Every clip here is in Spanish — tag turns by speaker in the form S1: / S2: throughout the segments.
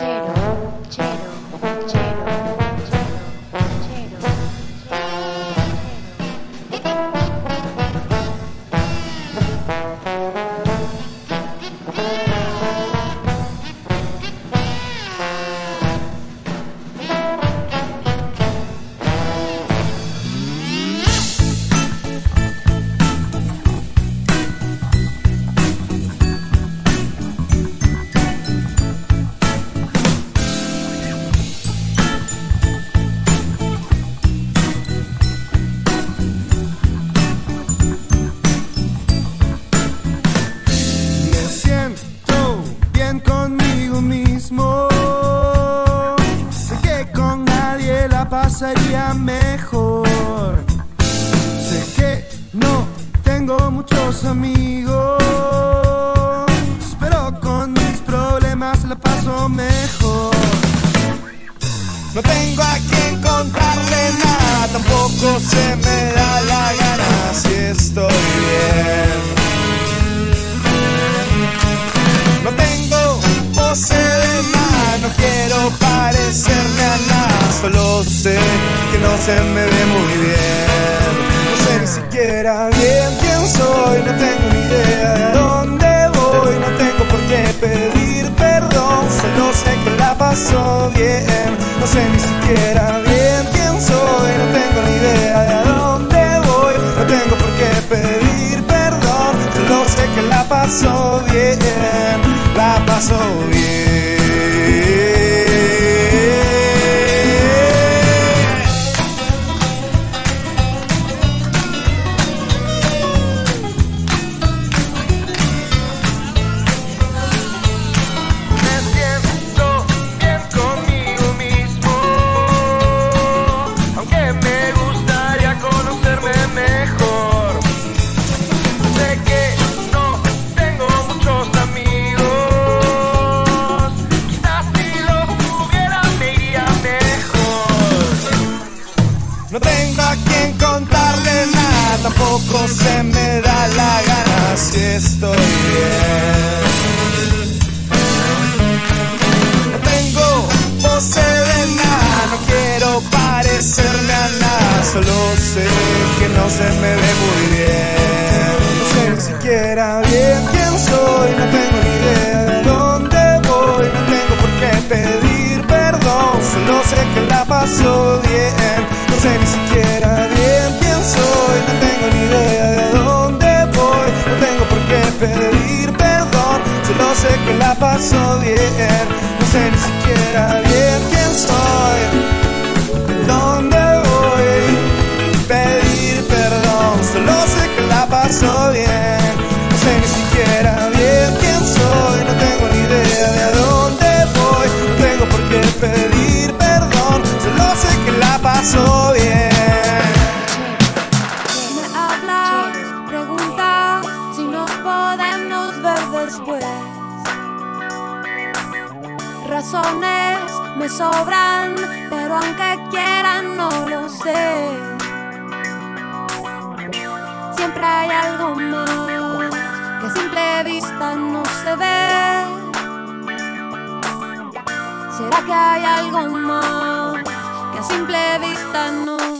S1: Jada, Jada. no sé ni siquiera bien quién soy,
S2: no tengo ni idea de a dónde voy, no tengo por qué pedir
S3: perdón, solo sé que
S2: la paso bien, la paso bien. era bien. me sobran, pero aunque quieran no lo sé. Siempre hay algo más que a simple vista
S3: no se ve. ¿Será
S4: que
S3: hay algo más que a simple vista no
S4: se ve?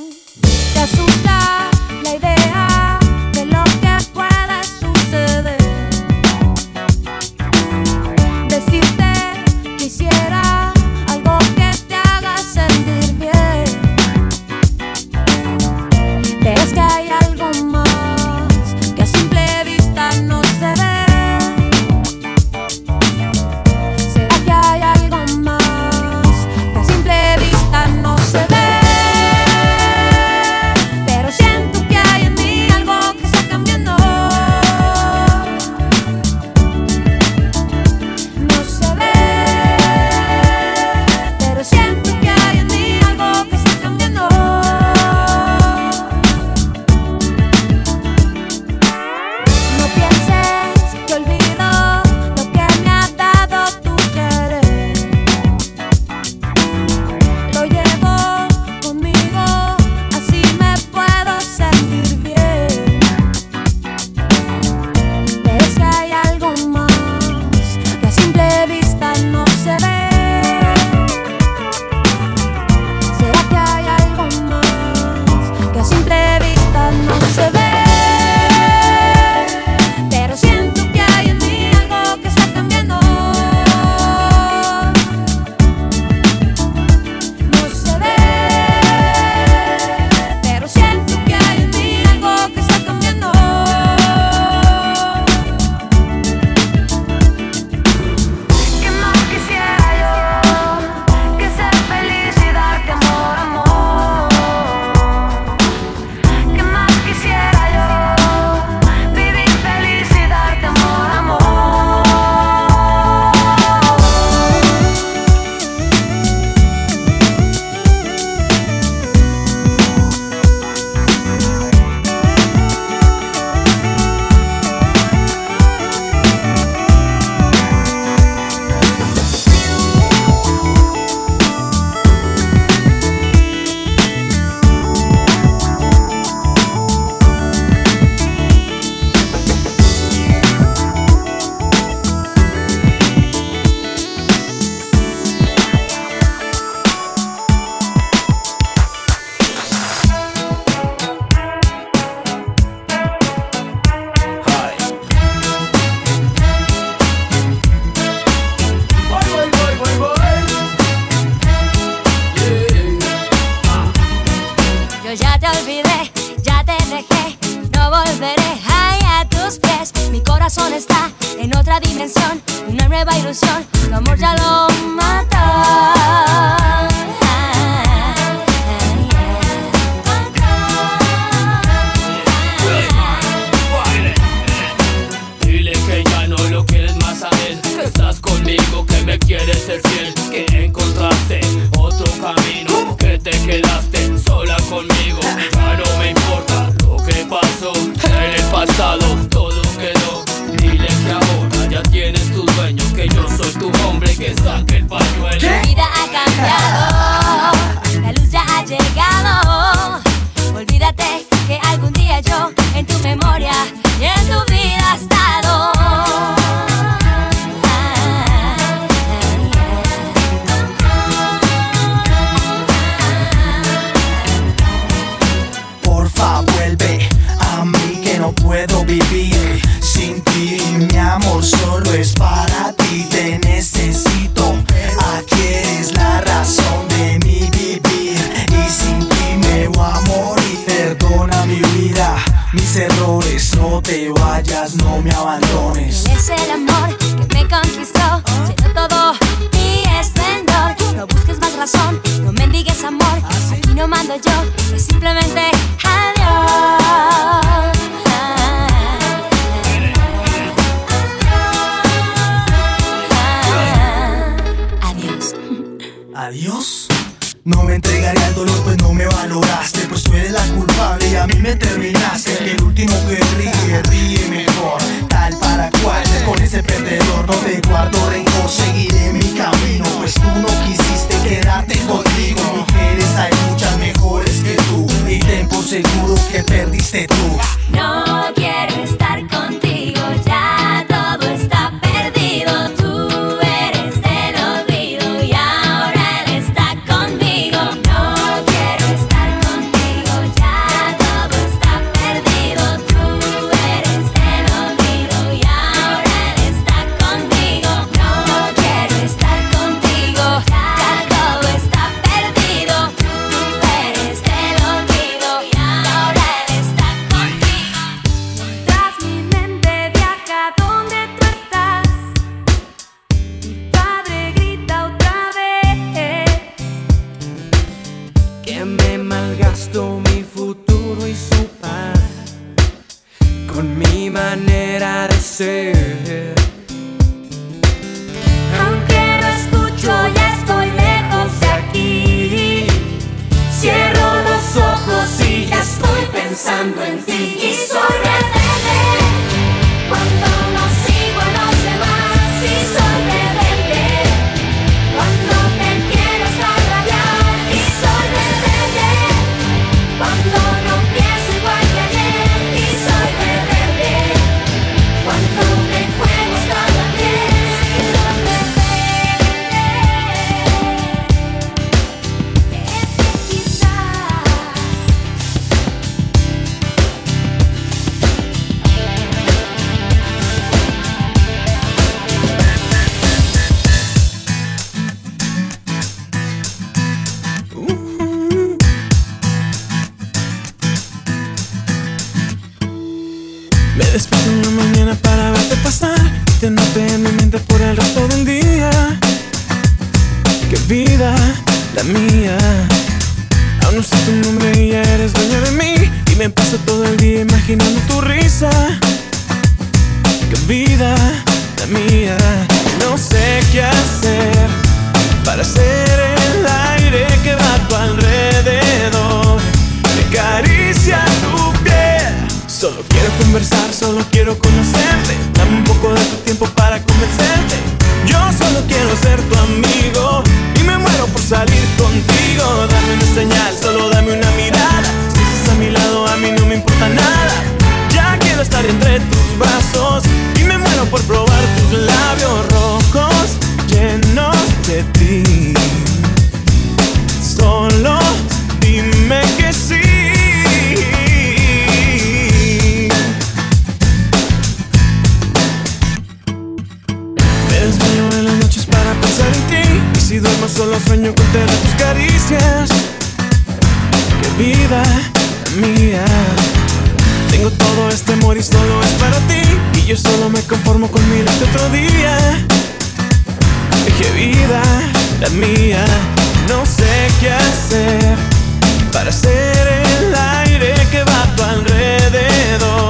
S4: vida mía. Aún no sé tu nombre y ya eres dueña de mí. Y me paso todo el día imaginando tu risa. Qué vida la mía. No sé qué hacer para ser el aire que va a tu alrededor. Me caricia tu piel. Solo quiero conversar, solo quiero conocerte. Dame un poco de tu tiempo para convencerte. Yo solo quiero ser tu amigo salir contigo Dame una señal, solo dame una mirada. Si estás a mi lado a mí no me importa nada. Ya quiero estar entre tus brazos Y me muero por probarte. sueño con tener tus caricias. Qué vida mía. Tengo todo este amor y solo es para ti. Y yo solo me conformo con mirarte otro día.
S5: Qué vida la mía. No sé qué hacer para ser el aire que va a tu alrededor.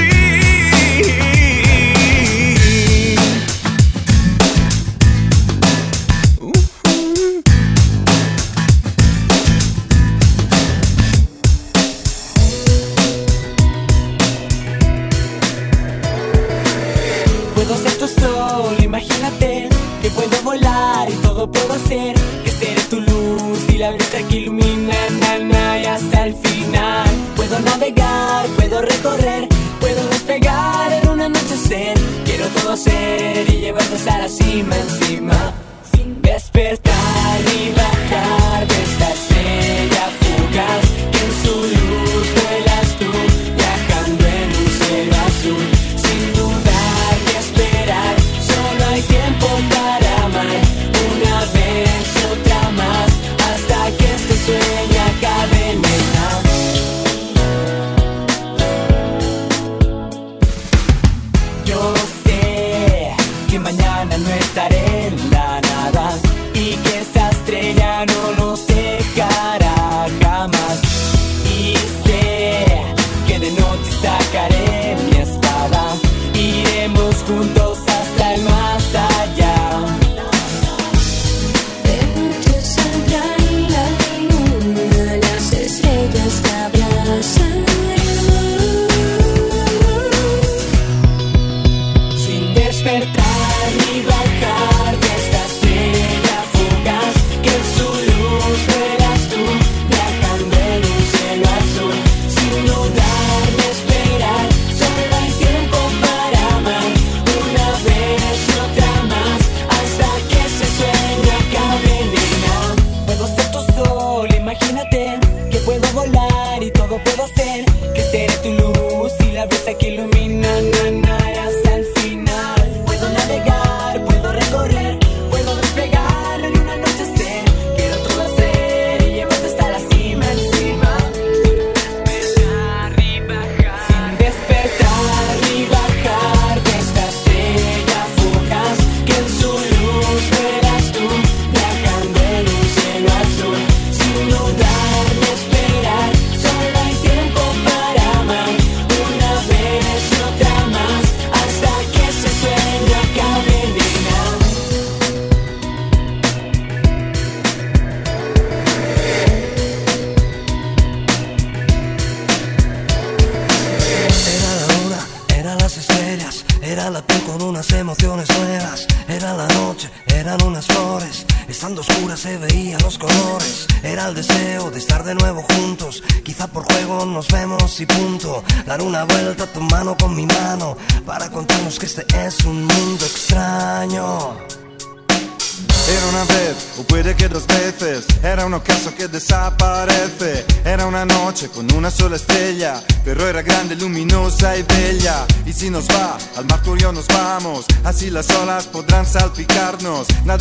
S6: sé.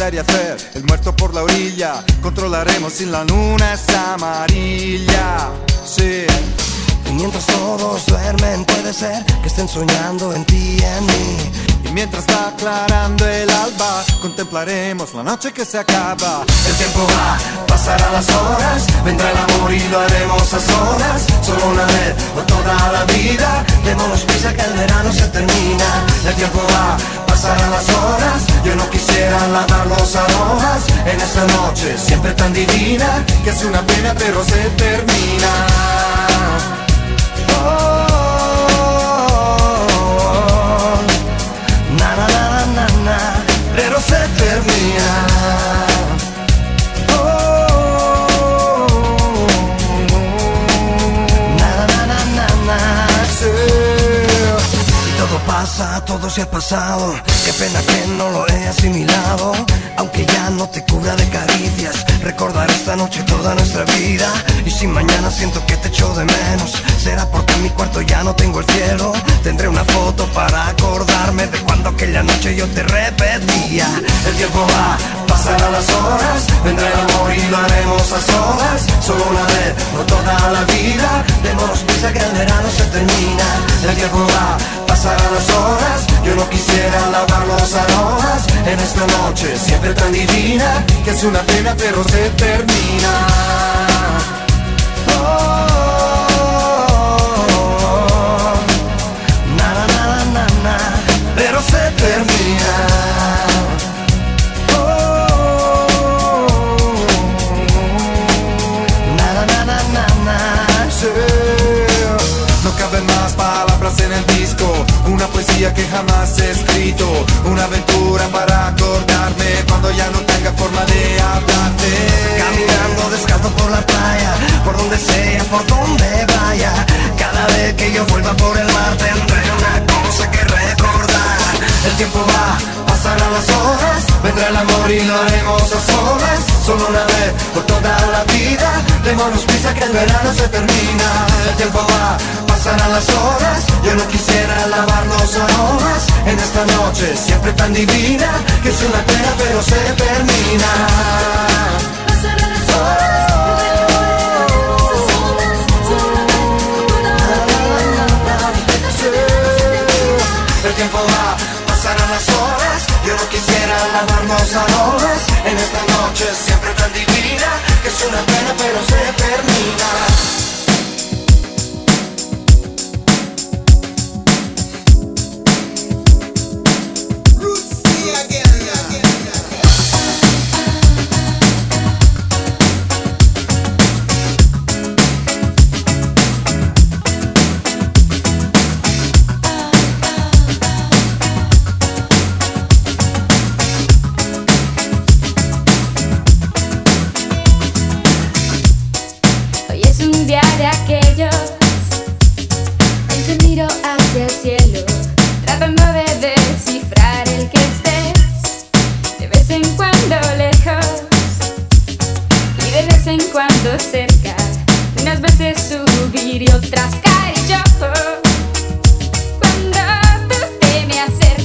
S6: y hacer el
S7: muerto por la orilla. Controlaremos si la luna es amarilla. Sí.
S8: Y mientras todos duermen, puede ser que estén soñando en ti y en mí.
S7: Y mientras va aclarando el alba, contemplaremos la noche que se acaba.
S8: El tiempo va, pasarán las horas, vendrá la y lo haremos a solas. Solo una vez, no toda la vida, démonos prisa que el verano se termina. El tiempo va, pasarán las horas, yo no quisiera lavar los aromas en esta noche siempre tan divina, que es una pena pero se termina. Oh, na na na na na na, pero se termina. Todo se ha pasado. Qué pena que no lo he asimilado. Aunque ya no te cubra de caricias, recordar esta noche toda nuestra vida. Y si mañana siento que te echo de menos, será porque en mi cuarto ya no tengo el cielo. Tendré una foto para acordarme de cuando aquella noche yo te repetía. El tiempo va, pasarán las horas, vendrá el amor y lo haremos a solas. Solo una vez, no toda la vida. Démonos prisa que el verano se termina. El tiempo va, pasarán las horas. Yo no quisiera lavar los aromas en esta noche siempre tan divina que es una pena pero se termina.
S7: Una poesía que jamás he escrito, una aventura para acordarme cuando ya no tenga forma de hablarte.
S8: Caminando descalzo por la playa, por donde sea, por donde vaya. Cada vez que yo vuelva por el mar tendré una cosa que recordar. El tiempo va, pasarán las horas, vendrá el amor y lo haremos a solas. Solo una vez por toda la vida, démonos prisa que el verano se termina. El tiempo va, pasarán las horas, yo no quisiera lavar los aromas. En esta noche siempre tan divina que es una pena pero se termina. El tiempo va, pasarán las horas Yo no quisiera lavar los aromas En esta noche siempre tan divina Que es una pena pero se termina
S9: un día de aquellos. En que miro hacia el cielo, tratando de descifrar el que estés, de vez en cuando lejos y de vez en cuando cerca, unas veces subir y otras caer. Yo. Cuando tú te me acercas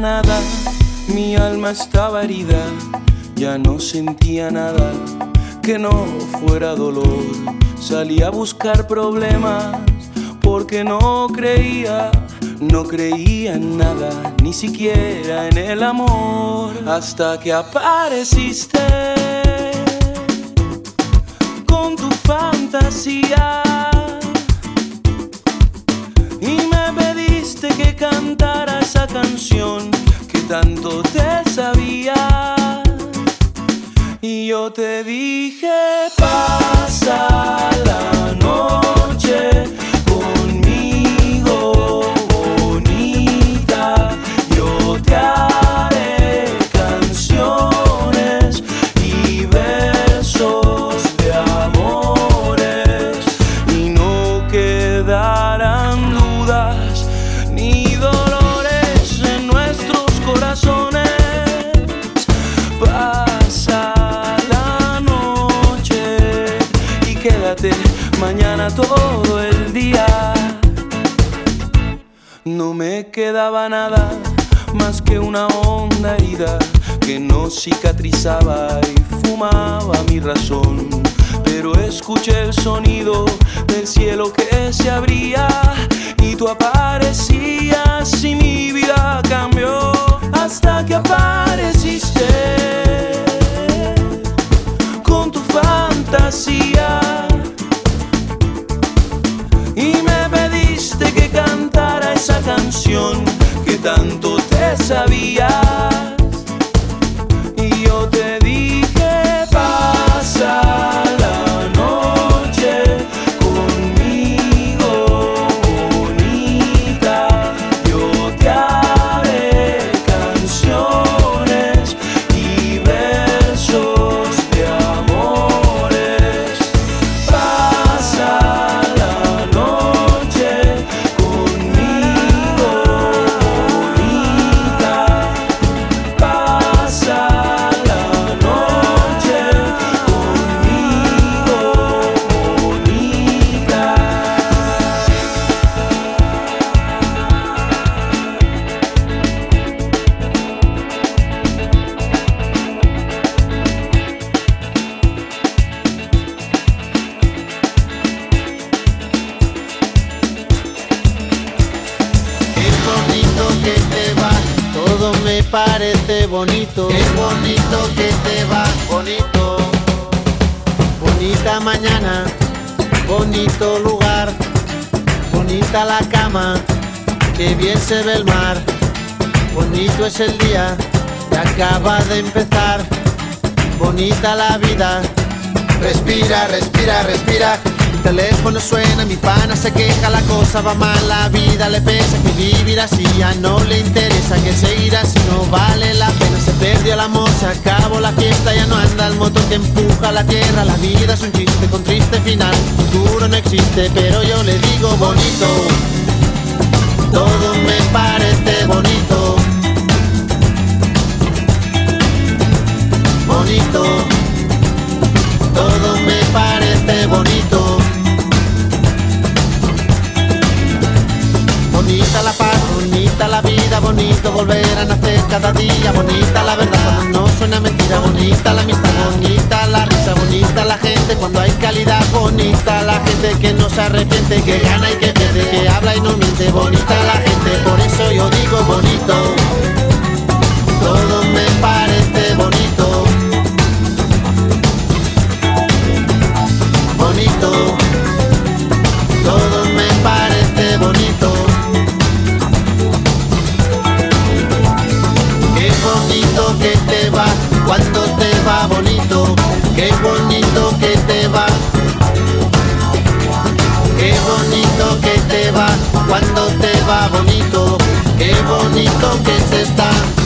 S10: nada, mi alma estaba herida, ya no sentía nada que no fuera dolor. Salí a buscar problemas porque no creía, no creía en nada, ni siquiera en el amor, hasta que apareciste con tu fantasía. Y me pediste que cantara esa canción tanto te sabía. Y yo te dije, pasa cicatrizaba y fumaba mi razón. Se
S11: ve el mar. Bonito es el día que acaba de empezar, bonita la vida. Respira, respira, respira. Mi teléfono suena, mi pana se queja, la cosa va mal, la vida le pesa, que vivir así ya no le interesa, que seguir así no vale la pena, se perdió el amor, se acabó la fiesta, ya no anda el motor que empuja la tierra, la vida es un chiste con triste final, futuro no existe, pero yo le digo bonito, todo me parece bonito, bonito. Todo me parece bonito. Bonita la paz, bonita la vida, bonito volver a nacer cada día, bonita la verdad cuando no suena mentira, bonita la amistad, bonita la risa, bonita la gente cuando hay calidad, bonita la gente que no se arrepiente, que gana y que pierde, que habla y no miente, bonita la gente, por eso yo digo bonito, qué bonito que se está.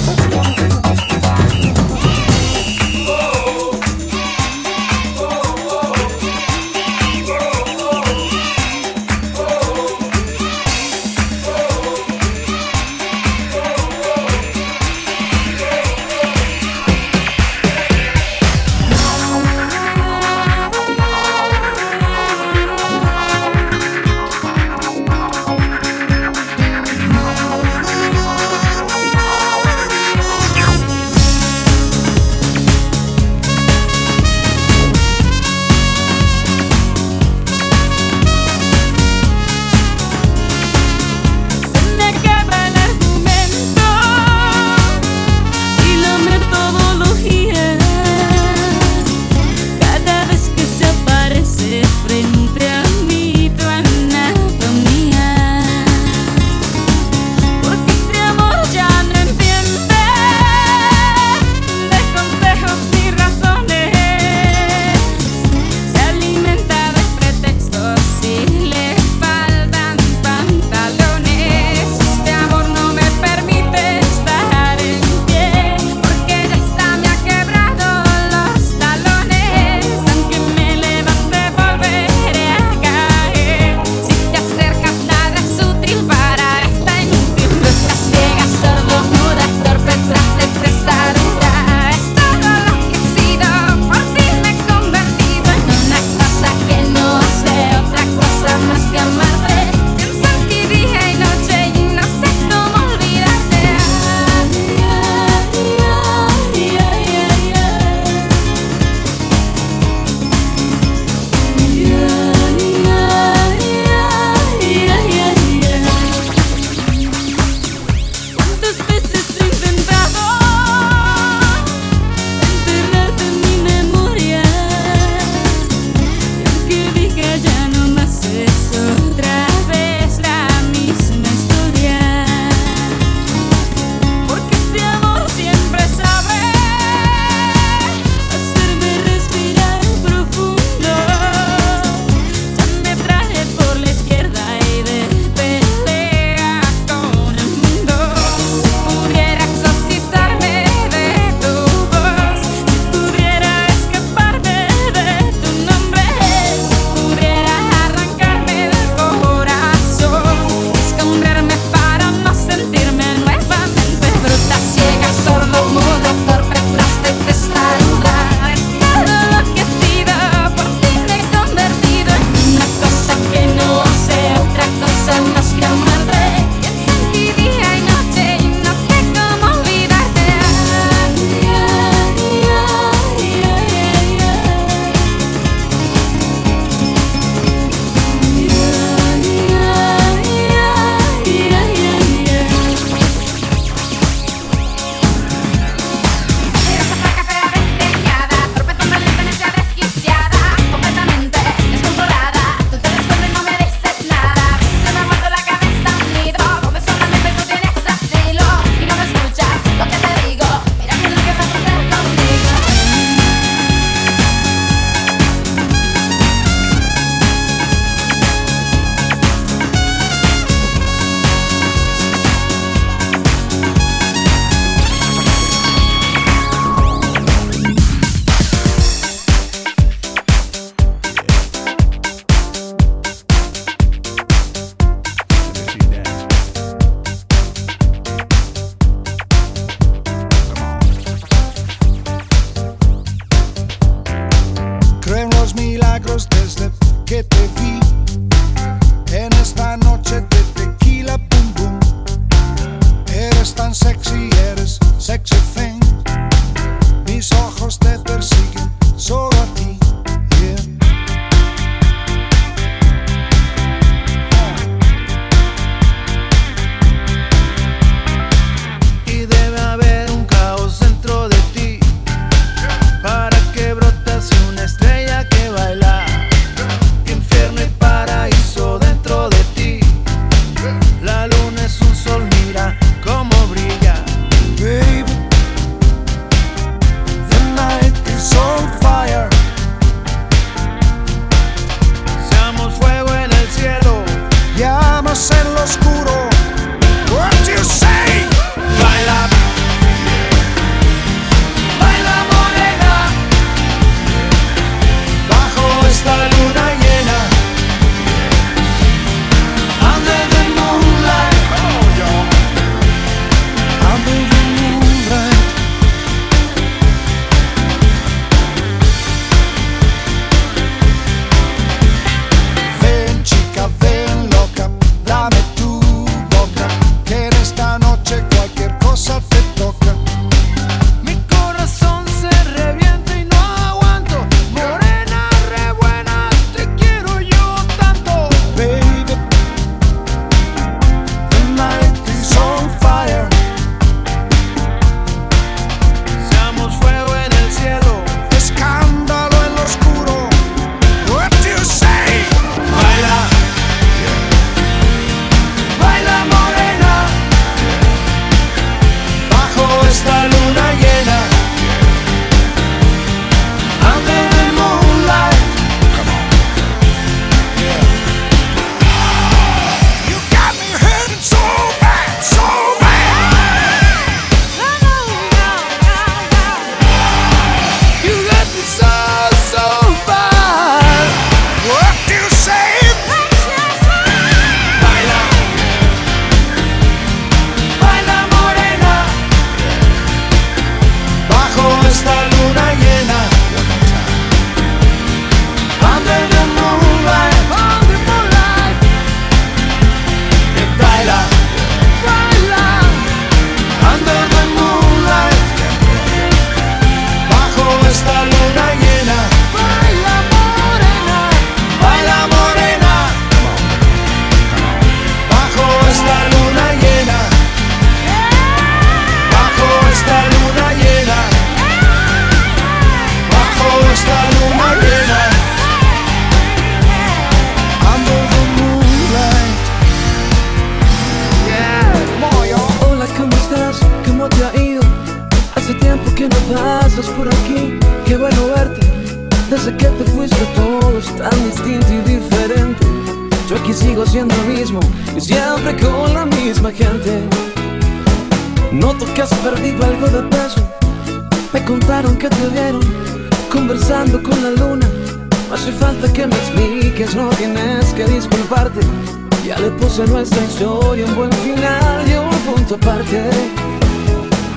S12: a
S13: nuestra historia un buen final y un punto aparte.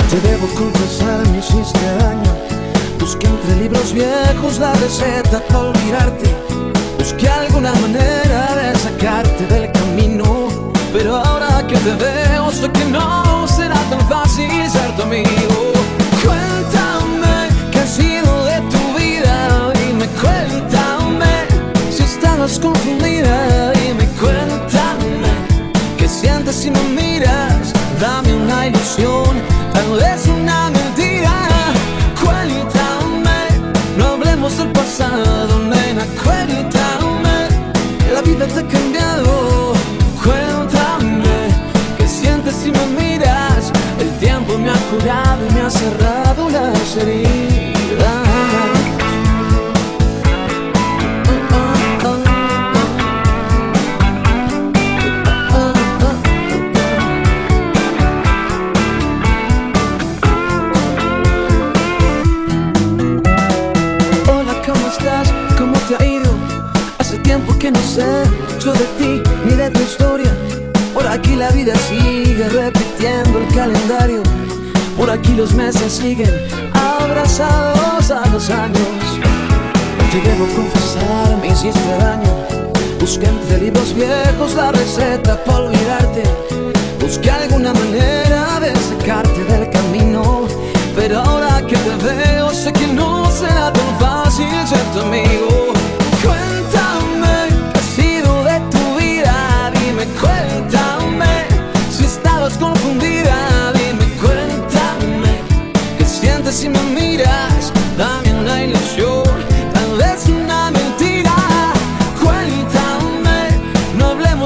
S13: Te debo confesar, me hiciste daño. Busqué entre libros viejos la receta para olvidarte. Busqué alguna manera de sacarte del camino. Pero ahora que te veo, sé que no será tan fácil ser tu amigo. Cuéntame qué ha sido de tu vida. Dime, cuéntame si estabas confundida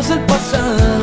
S13: del pasado,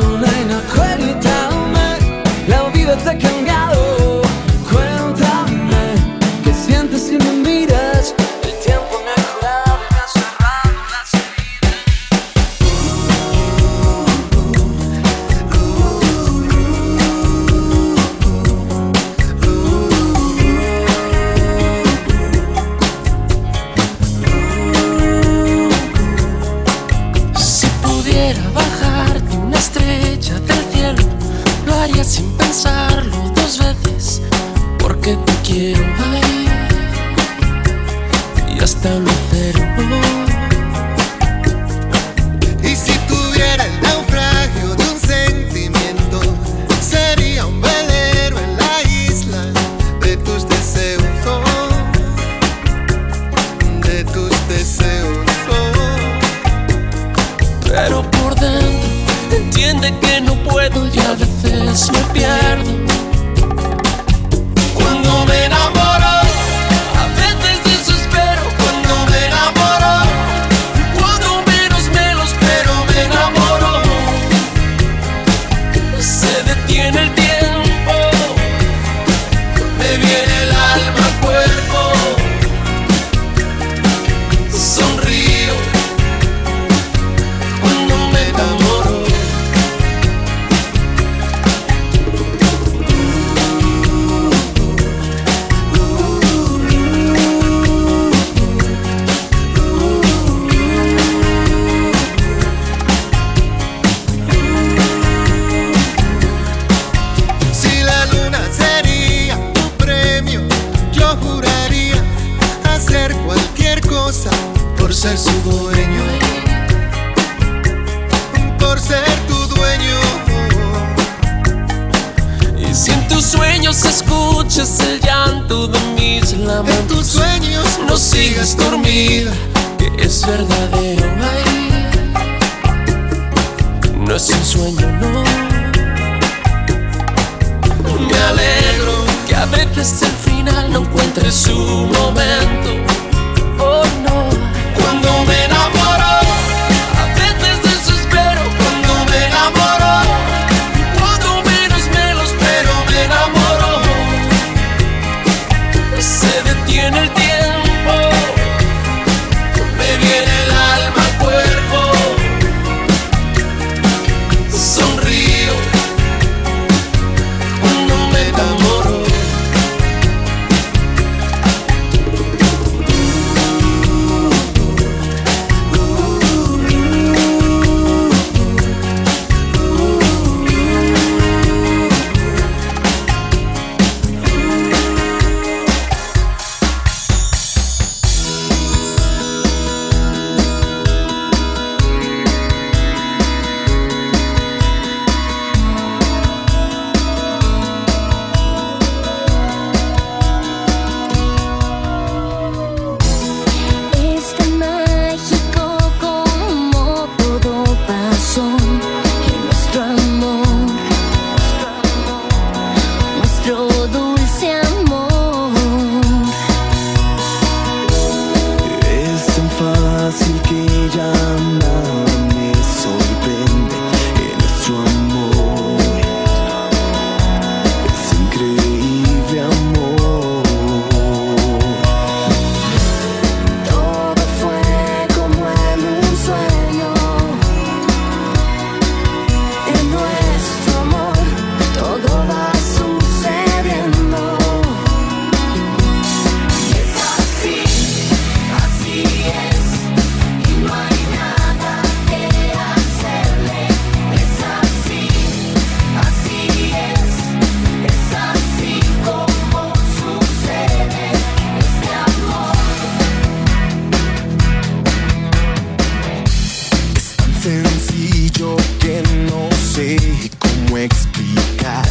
S13: cómo
S14: explicar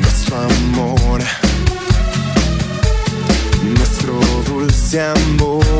S14: nuestro amor, nuestro dulce
S15: amor.